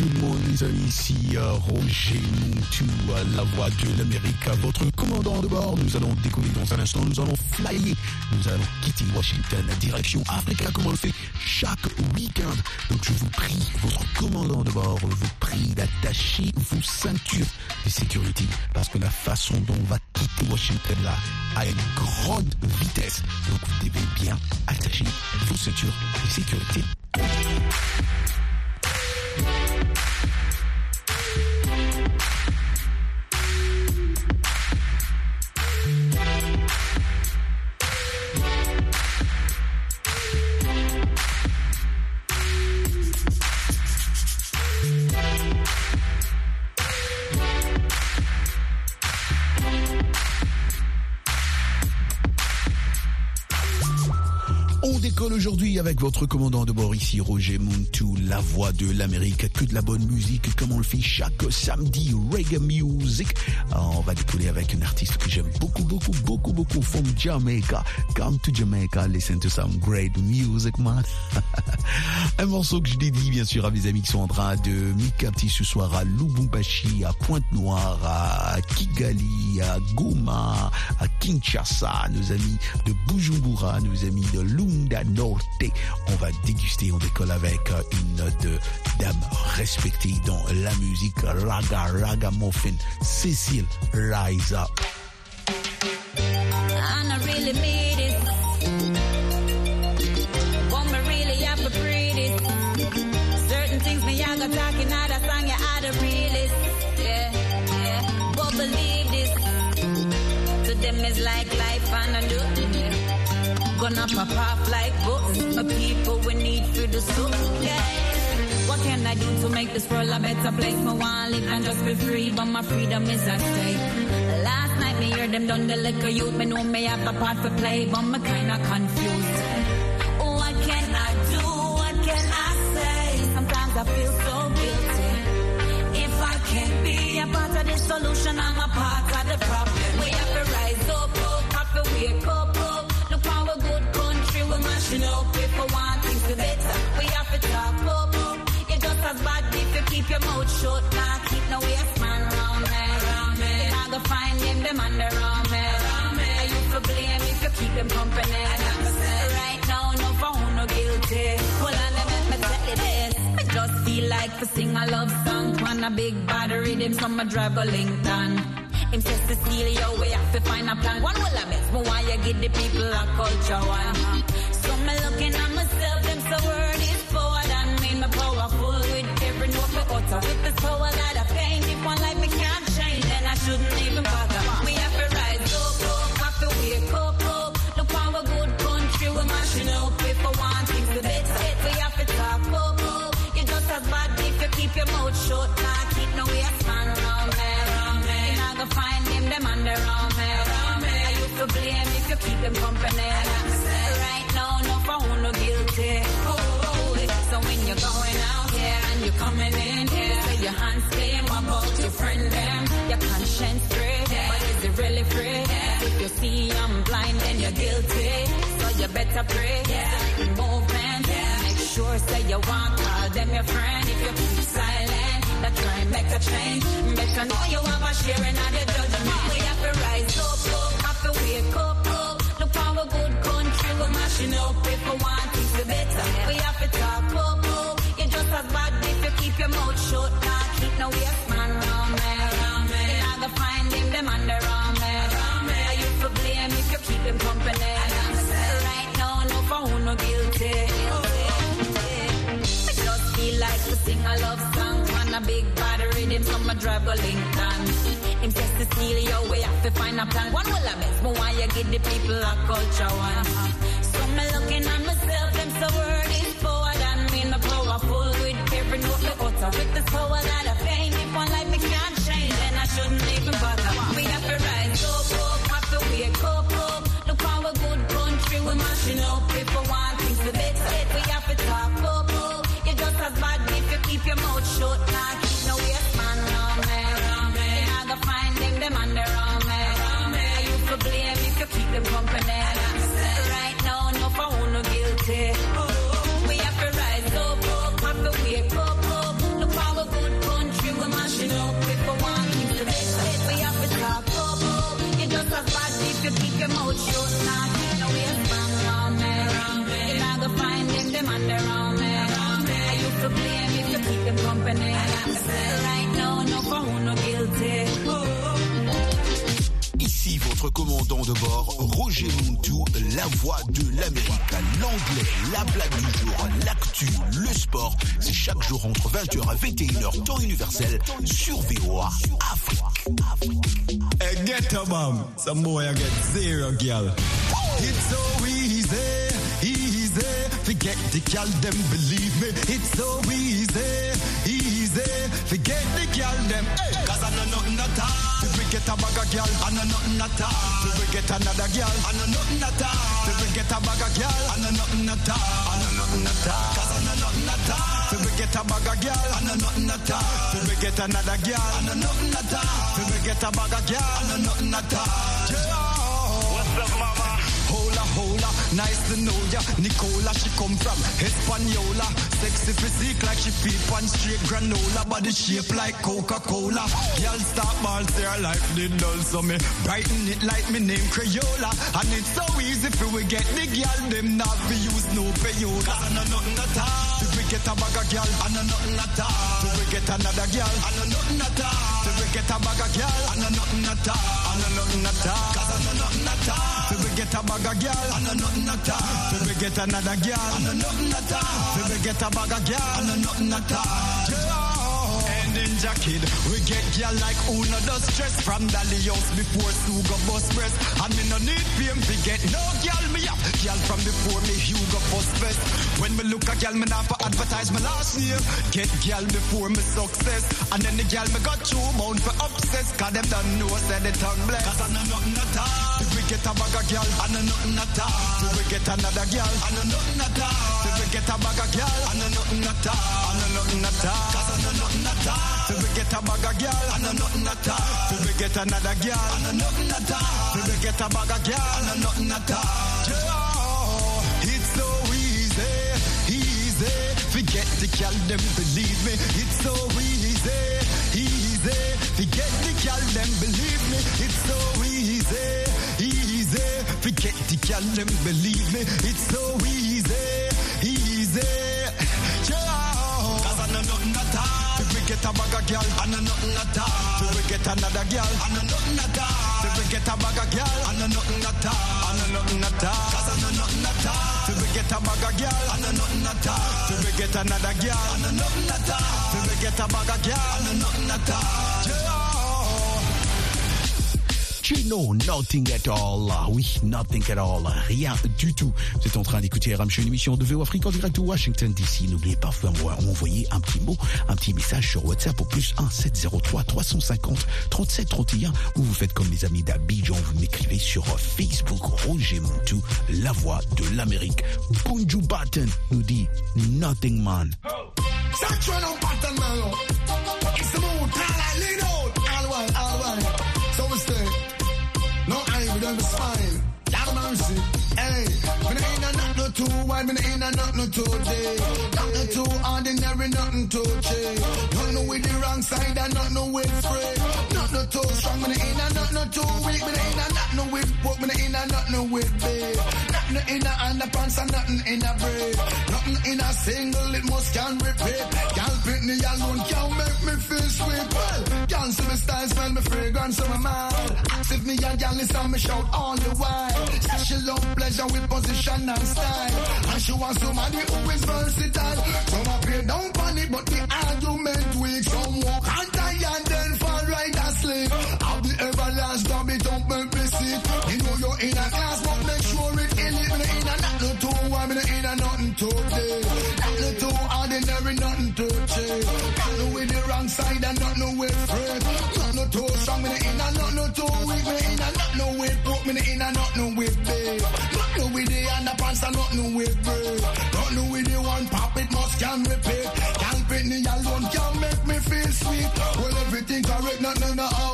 tout le monde, les amis. Ici Roger euh, la voix de l'Amérique, votre commandant de bord. Nous allons décoller dans un instant. Nous allons flyer. Nous allons quitter Washington, direction Africa, comme on le fait chaque week-end. Donc je vous prie, votre commandant de bord, vous prie d'attacher vos ceintures de sécurité. Parce que la façon dont on va quitter Washington là, à une grande vitesse. Donc vous devez bien attacher vos ceintures de sécurité. Avec votre commandant de bord ici, Roger Montou, la voix de l'Amérique, que de la bonne musique comme on le fait chaque samedi, reggae music. Alors, on va décoller avec une artiste que j'aime beaucoup, beaucoup, beaucoup, beaucoup, from Jamaica. Come to Jamaica, listen to some great music, man. un morceau que je dédie, bien sûr, à mes amis qui sont en train de me capter ce soir à Lubumbashi, à Pointe-Noire, à Kigali, à Goma, à Kinshasa, nos amis de Bujumbura, nos amis de Lunda Norte. On va déguster, on décolle avec euh, une de dame respectée dans la musique raga, raga muffin, Cécile Rise Up. And I really made it. Want me really have to breathe it. Certain things me I got talking out of song you out of realist. Yeah, yeah. But believe this. To them is like life and I do. Yeah. Gonna pop off like books. My people we need for the. Yeah. What can I do to make this world a better place? Me want live and just be free, but my freedom is at stake. Last night me hear them done the liquor youth. Me know me have a part for play, but me kinda confused. What can I do? What can I say? Sometimes I feel so guilty. If I can't be a part of the solution, I'm a part of the problem. We have to rise up, up, have to wake up, mashing up. If want things to better, we have to talk up. You're just as bad if you keep your mouth shut. Nah, keep no waste man round me. You're not gonna find me. You for blame if you keep them company. Right now, no who no guilty. Well, I me you this. I just feel like to sing a love song. On a big bad rhythm, so my drive go Lincoln. Him says Cecilia, we have to find a plan. One will have it, but why you give the people a culture one? Me utter. With this power that I paint, if one life me can't change, then I shouldn't even bother. We have to rise up, have to wake up, up. Look how a good country we're mashing up. If I want things to better, we have to talk up, up. You're just as bad if you keep your mouth shut. Nah, keep no waste man around me. You're not gonna find them, them under on me. I used to blame if you keep them company. Coming in here, say your hands clean, what about your friend them? Your conscience straight, but is it really free? If you see I'm blind, then you're guilty. So you better pray. Movement, make sure say you want call them your friend. If you keep silent, that try and make a change. Better know you have a sharing of the judgment. We have to rise up, up, have to wake up, up. Look how a good country we're mashing up. If we want things to better, we have to talk up, up. You're just as bad you your me. Gonna find on me. I used to blame if you keep company. Right now, who no guilty. I just feel like to sing a love song on a big body rhythm, so my drive go. Him says Cecilia, we have to find a plan. One will I miss, but why you give the people a culture one? So me looking at With if one life me can't change, then I shouldn't even bother. We have to rise up, up, have to. Look a good country we mashing up. Want things to better, we have to talk up, up. You just as bad if you keep your mouth shut. Commandant de bord, Roger Montou, la voix de l'Amérique. L'anglais, la blague du jour, l'actu, le sport, c'est chaque jour entre 20h et 21h, temps universel, sur VOA Afrique. Hey, get a bomb. Some boy I get zero girl. It's so easy, easy. Forget the girl, them believe me. It's so easy, easy. Forget the girl, them. Cause I know nothing. Get a bag of girl, I know nothing at all. If we get another girl, I know nothing at all. If we get a bag of girl, I know nothing at all. I know nothing at all. Cause I know nothing at all. If we get a bag of girl, I know nothing at all. If we get another girl, I know nothing at all. If we get a bag of girl, I know nothing at all. What's up, mama? Hola, hola, nice to know ya. Nicola, she come from Hispaniola. Sexy physique like she feed on straight granola. Body shape like Coca-Cola. Girl stop ball, say life did dull. So me brighten it like me name Crayola. And it's so easy for we get the girl. Them not be use no payola. Cause I know nothing at all. Get a bag of girl, I know nothing at all. If we get another girl, I know nothing at all. If we get a bag of girl, I know nothing at all. I know nothing at all. Cause I know nothing at all. If we get a bag of girl, I know nothing at all. If we get another girl, I know nothing at all. If we get a bag of girl, I know nothing at all. In jacket, we get girl like who no does stress from Dali house before Sugar bus press. And me no need fame to get no girl me up. Girl from before me Hugo first best. When me look a girl, me not for advertise my last name. Get girl before me success. And then the girl me got two bound for obsess. Cause them don't know say the tongue bless. Cause I know nothing at all. If we get a bag of girl, I know nothing at all. If we get another girl, I know nothing at all. If we get a bag of girl, I know nothing at all. I know nothing at all. Cause I know nothing get a bag of girl, I know nothing at all. If we get another girl, I know nothing at all. If we get a bag of girl, I know nothing at all. Yeah, It's so easy, easy. Forget the girl, them believe me. It's so easy, easy. Forget the girl, them believe me. It's so easy, easy. Forget the girl, them believe me. It's so easy, easy. Get a bag of girl, I know nothing at all. If we get another girl, I know nothing at all. If we get a bag of girl, I know nothing at all. I know nothing at all. Cause I know nothing at all. If we get a bag of girl, I know nothing at all. If we get another girl, I know nothing at all. If we get a bag of girl, I know nothing at all. Yeah. Chino, nothing at all. Oui, nothing at all. Rien du tout. Vous êtes en train d'écouter RM une émission de VO Afrique en direct de Washington DC. N'oubliez pas, vous pouvez m'envoyer un petit mot, un petit message sur WhatsApp au plus 1 703 350 37 31 ou vous faites comme les amis d'Abidjan, vous m'écrivez sur Facebook Roger Montou, la voix de l'Amérique. Bunju Button nous dit Nothing Man. No in a not no too day. Not no too ordinary, nothing too cheap. Not no with the wrong side and not no with free. No too strong, me no in a not no too weak, me no in a not no with pork, me no in a not no with big. Nothing in a underpants and nothing in a braid. Nothing in a single, it must can repeat. Y'all me alone, can't make me feel sweet. Can't see me style, smell me fragrance, so my mad. If me and gal listen me shout all the while. Say she love pleasure with position and style. And she wants somebody who is versatile. Some appear down panic, but the argument weak. Some walk and I'll be everlasting, me don't make me. You know you're in a class, but make sure it in it. Me in a not no too, I'm in a nothing today. Not no too ordinary, nothing. Got no with the wrong side and no with. Not no too strong, me in a not no too weak. Me in a not no with broke, me in a not no with big. Not no with the underpants and not no with. Not no with the one pop, it must can repeat.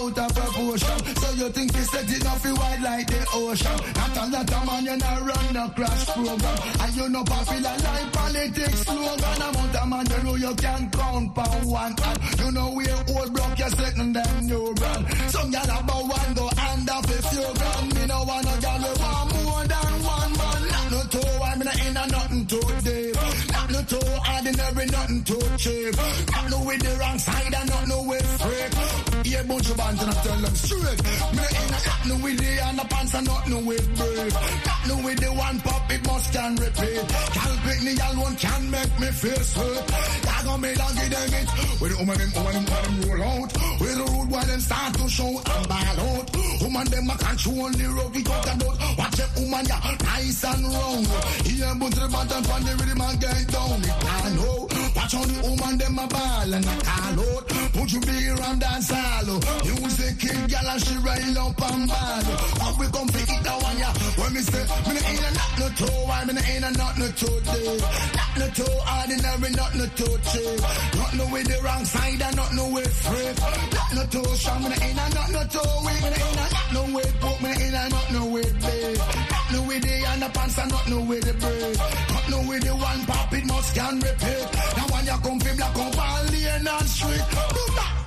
Out of proportion. So you think you set it off wide like the ocean. Not a lot of man, you not run the crash program. And you know popular like politics slogan. Amount of man, you know you can count per one hand. You know we old block, you're setting them new brand. Some gal about one go if you grand. Me no want a gal we want more than one man. Not no two, I'm in a nothing too deep. Not no too ordinary, nothing too cheap. Not no with the wrong side and not no freak. Yeah, bands and I tell them straight. Me in a not no with the and not no with brave. Not no with the one pop, it must can repeat. Can't pick me alone, can make me feel sweet. Y'all gonna me dog give them it. With the woman them, woman them, woman them roll out. With the road while them start to show and ball out. Woman them a control the road we talk about. Watch them woman ya nice and round. Here but the bottom from the rhythm and get down. It I know. Watch on the woman them a ball and a call out. Put you big around dance hall. Music kill gal and she rail up and ball. How we come fi eat that one ya? When me say me no ain't a not no toe, why me no ain't a not no toe day. No ordinary, not no toe cheap. Not no with the wrong side and not no with freak. Not no toe strong, me no ain't a not no toe weak. Me no ain't a not no with poke, me no ain't a not no with big. Not no with the underpants and not no with the braid. Not no with the one pop, it must can repeat. Now when you come fi black up all lane and street. Do that.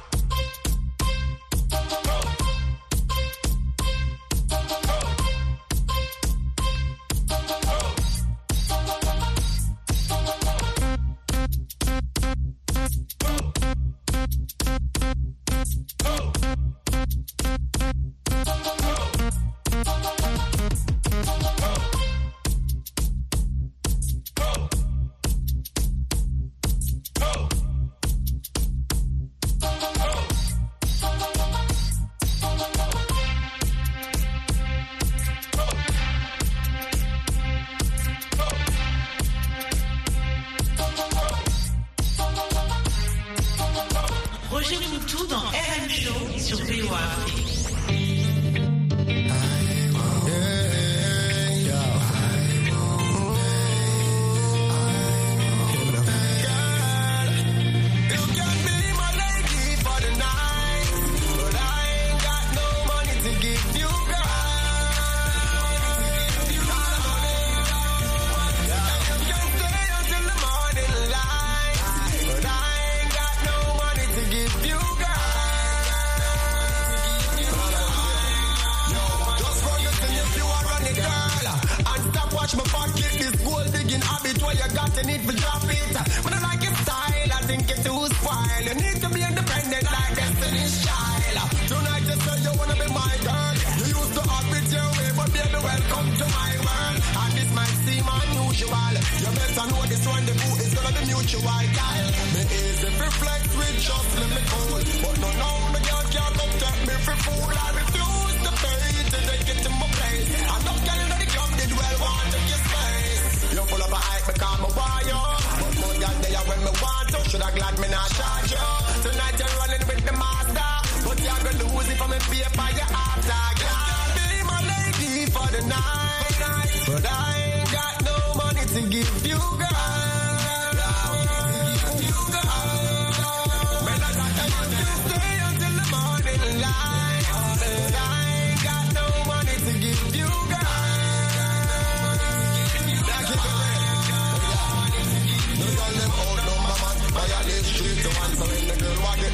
Better know this rendezvous is gonna be mutual, girl. Me easy for flex with just let me cool. But no, no, the girl can't come take me for fool. I refuse to pay to take it to my place. I'm not in the club did well want to your space. You're full of a hype because me want you. But more than there when me want to. Should I glad me not charge you. Tonight you're running with the master. But you're gonna lose if I'm in pay by your after. Girl, be my lady for the night. I ain't got no to give you, got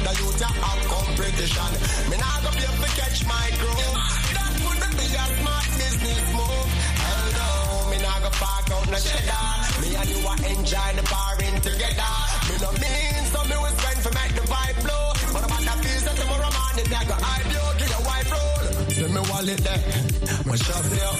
the youth ya have competition. Me go be able to catch my crew. That would be a smart business move. Park out no cheddar. Me and you a enjoy the barring together. Me no mean so me will spend for make the vibe blow. But about that feels that tomorrow morning I go hide you to your wife roll. The me wallet there. My shop there.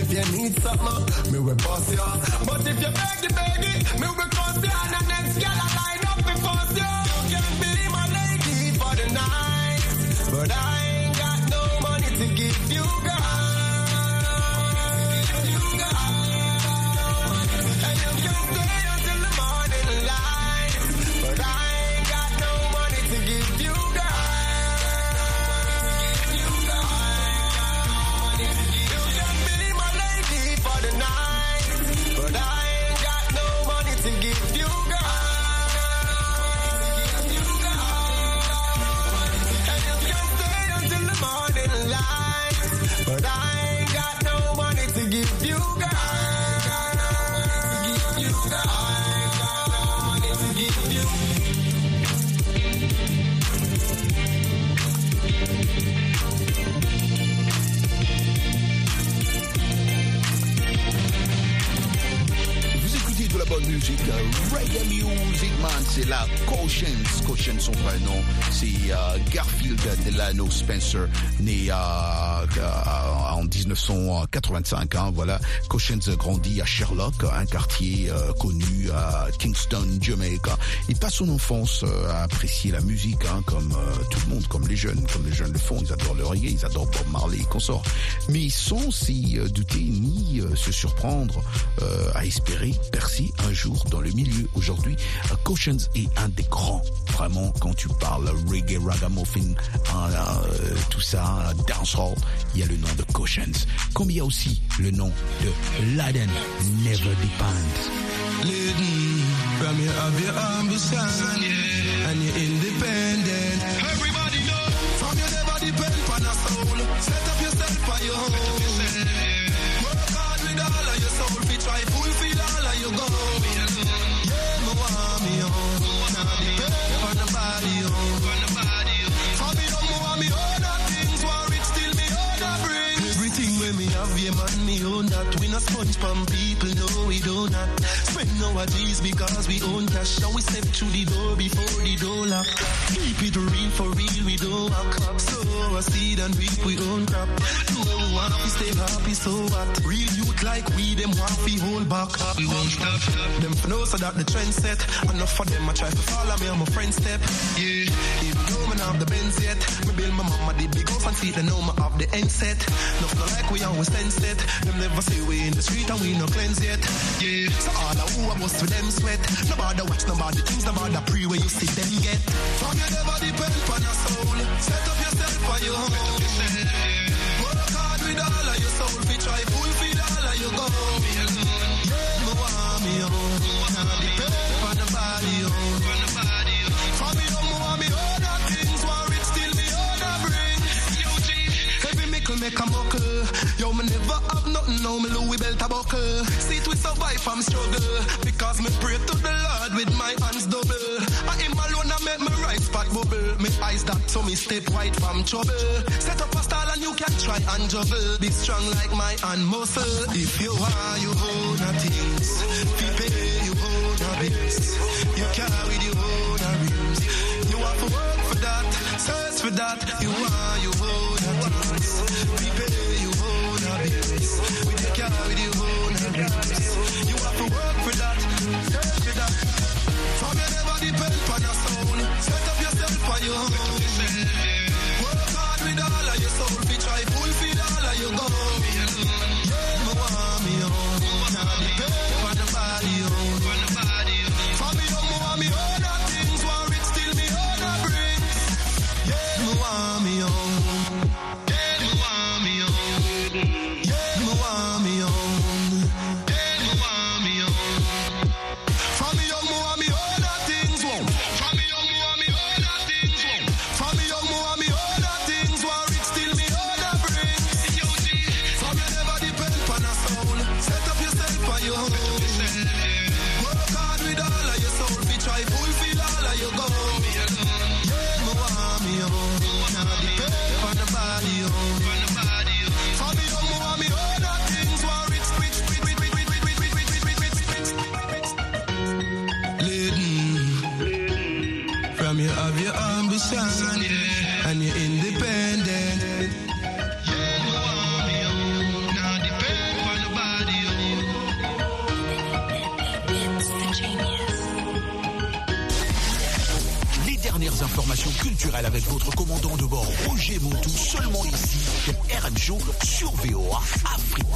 If you need something, me will boss you. But if you beg the it, me will cost you. And the next girl I line up before you. You can be my lady for the night. But I ain't got no money to give. You, Delano Spencer, né euh, euh, en 1985. Hein, voilà, Cautions grandit à Sherlock, un quartier euh, connu à Kingston, Jamaica. Il passe son enfance à apprécier la musique, hein, comme tout le monde, comme les jeunes, comme les jeunes le font. Ils adorent le reggae, ils adorent Bob Marley et consorts. Mais sans s'y douter ni se surprendre à espérer percer un jour dans le milieu. Aujourd'hui, Cautions est un des grands, vraiment, quand tu parles reggae, ragamuffin, hein, euh, tout ça, dancehall, il y a le nom de Cautions. Comme il y a aussi le nom de Laden Never Depends. Lady, from you have your ambition and you're independent. Everybody know from you never depend on a soul. Set up yourself on your own. Nowadays because we own cash. Now we step through the door before the door lock. Keep it real for real, we don't walk. So I seed and reap we own crap. No want to stay happy, so what? Real youth like we, them want to hold back. We won't stop. Them for know so that the trend set. Enough for them, I try to follow me on my friend step. Yeah, have the Benz yet. Me build my mama the big house and see know me have the end set. Enough not like we always stand set. Them never say we in the street and we no cleanse yet. Yeah, so all the who I bust with them sweat. Nobody watch nobody things, nobody pre where you see them get. From you never depend on a soul. Set up yourself for your home. Me never have nothing, now me Louis belt a buckle. See it we survive from struggle. Because me pray to the Lord with my hands double. I him alone I make me right spot bubble. Me eyes that so me step right from trouble. Set up a style and you can try and juggle. Be strong like my hand muscle. If you are, you own a things. Fi pay, you own a bills. You carry you own a rims. You have to work for that, search for that. You are, you own Yeah. avec votre commandant de bord Roger Montou, seulement ici, pour RM Show sur VOA Afrique.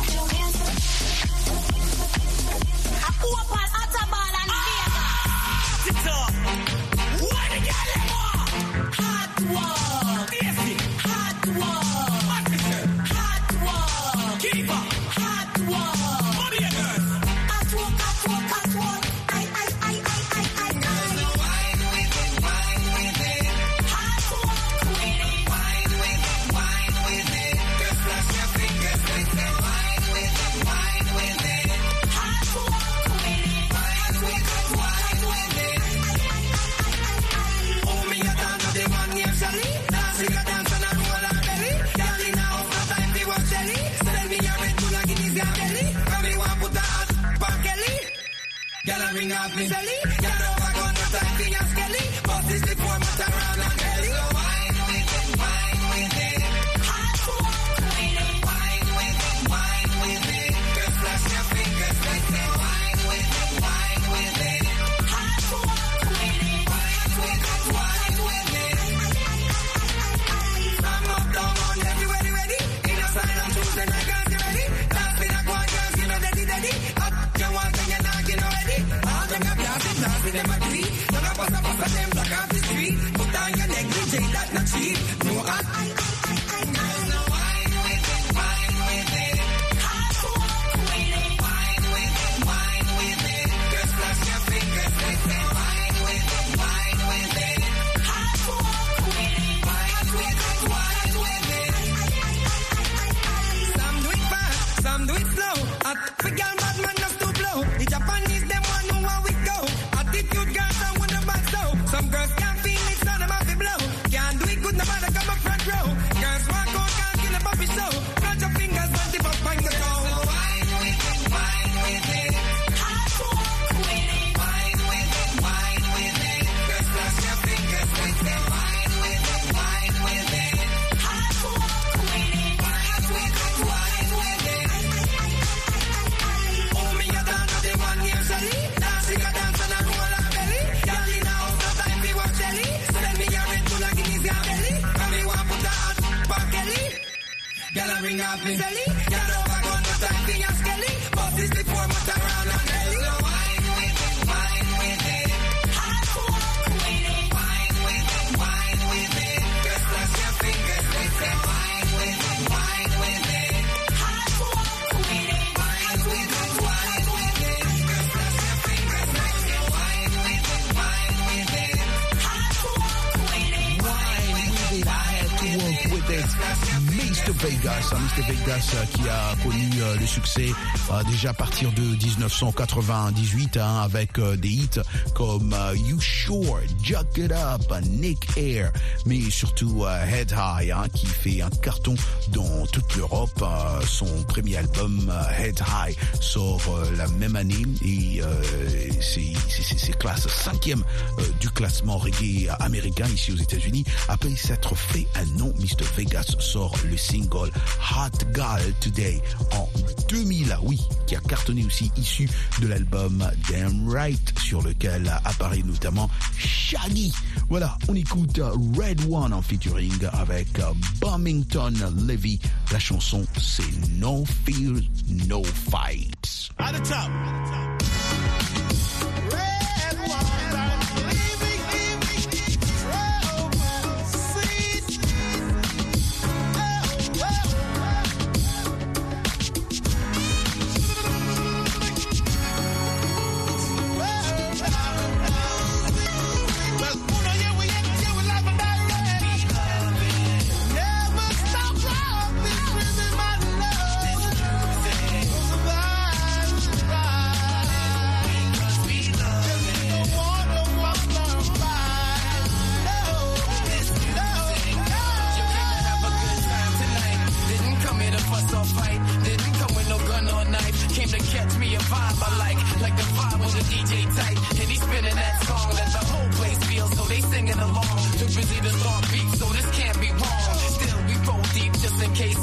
It's Mr. Vegas, hein, Mr. Vegas euh, qui a connu euh, le succès euh, déjà à partir de 1998 hein, avec des hits comme You Sure, Jack It Up, Nick Air, mais surtout Head High hein, qui fait un carton dans toute l'Europe. son premier album Head High sort la même année et c'est classe cinquième du classement reggae américain ici aux États-Unis. Après s'être fait un nom, Mr. Vegas sort le single Hot Girl Today en 2000, ah oui, qui a cartonné aussi issu de l'album Damn Right sur lequel apparaît notamment Shaggy. Voilà, on écoute Red One en featuring avec Bombington Levy. La chanson c'est No Fear, No Fight.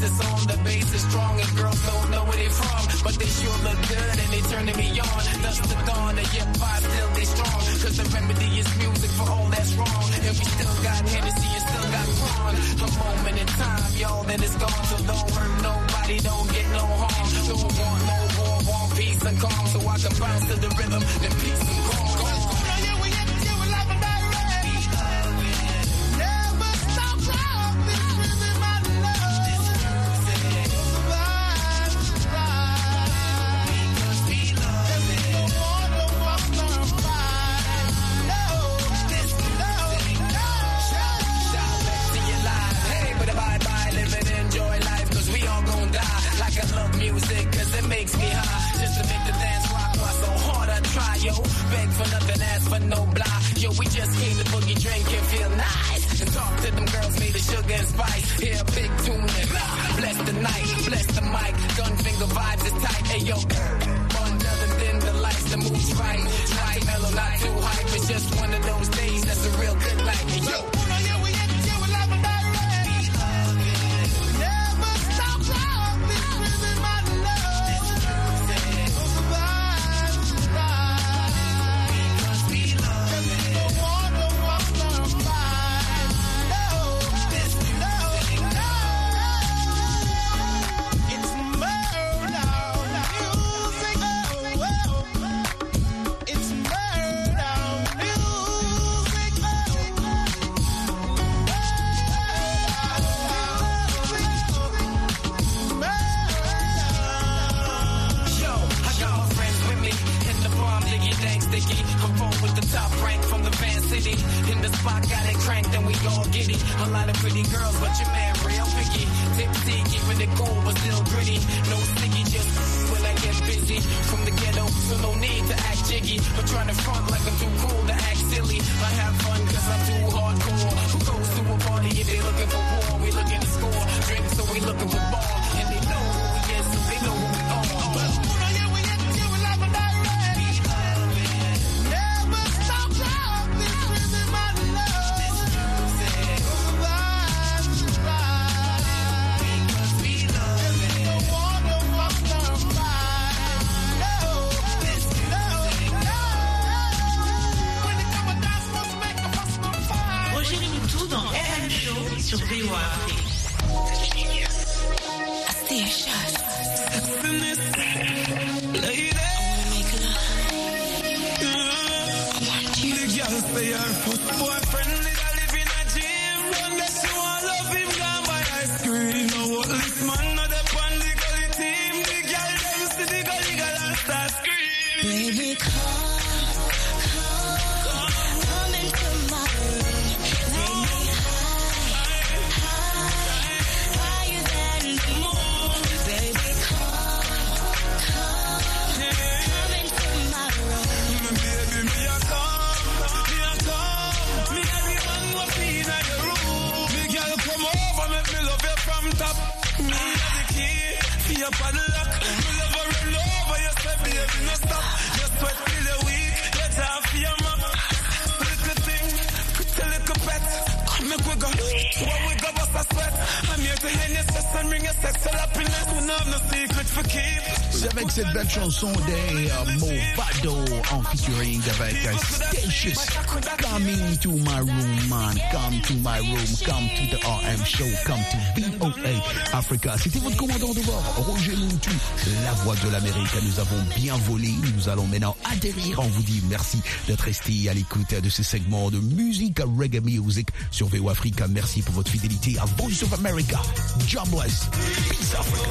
that's on the bass is strong and girls don't know where they from, but they sure look good and they turning me on. Thus the dawn of hip hop still they strong, cause the remedy is music for all that's wrong. And we still got Hennessy and still got Ron. A moment in time, y'all, then it's gone. So don't hurt nobody, don't get no harm. Don't want no war, want peace and calm, so I can bounce to the rhythm and peace. Yo. On with the top rank from the van city. In the spot, got it cranked and we all giddy. A lot of pretty girls, but your man real picky. Tipsy, keeping it cool, but still gritty. No sticky, just when I get busy. From the ghetto, so no need to act jiggy. But trying to front like I'm too cool to act silly. I have fun cause I'm too hardcore. Who goes to a party if they looking for war? We looking to score. Drink, so we looking for ball. Sur avec cette belle chanson des euh, Movado en featuring avec Statius. Coming to my room, man. Come to my room. Come to the RM show. Come to VOA Africa. C'était votre commandant de bord, Roger Muntu, la voix de l'Amérique. Nous avons bien volé. Nous allons maintenant atterrir. On vous dit merci d'être resté à l'écoute de ce segment de musique reggae music sur VOA Africa. Merci pour votre fidélité à Voice of America. Jobless. Peace Africa.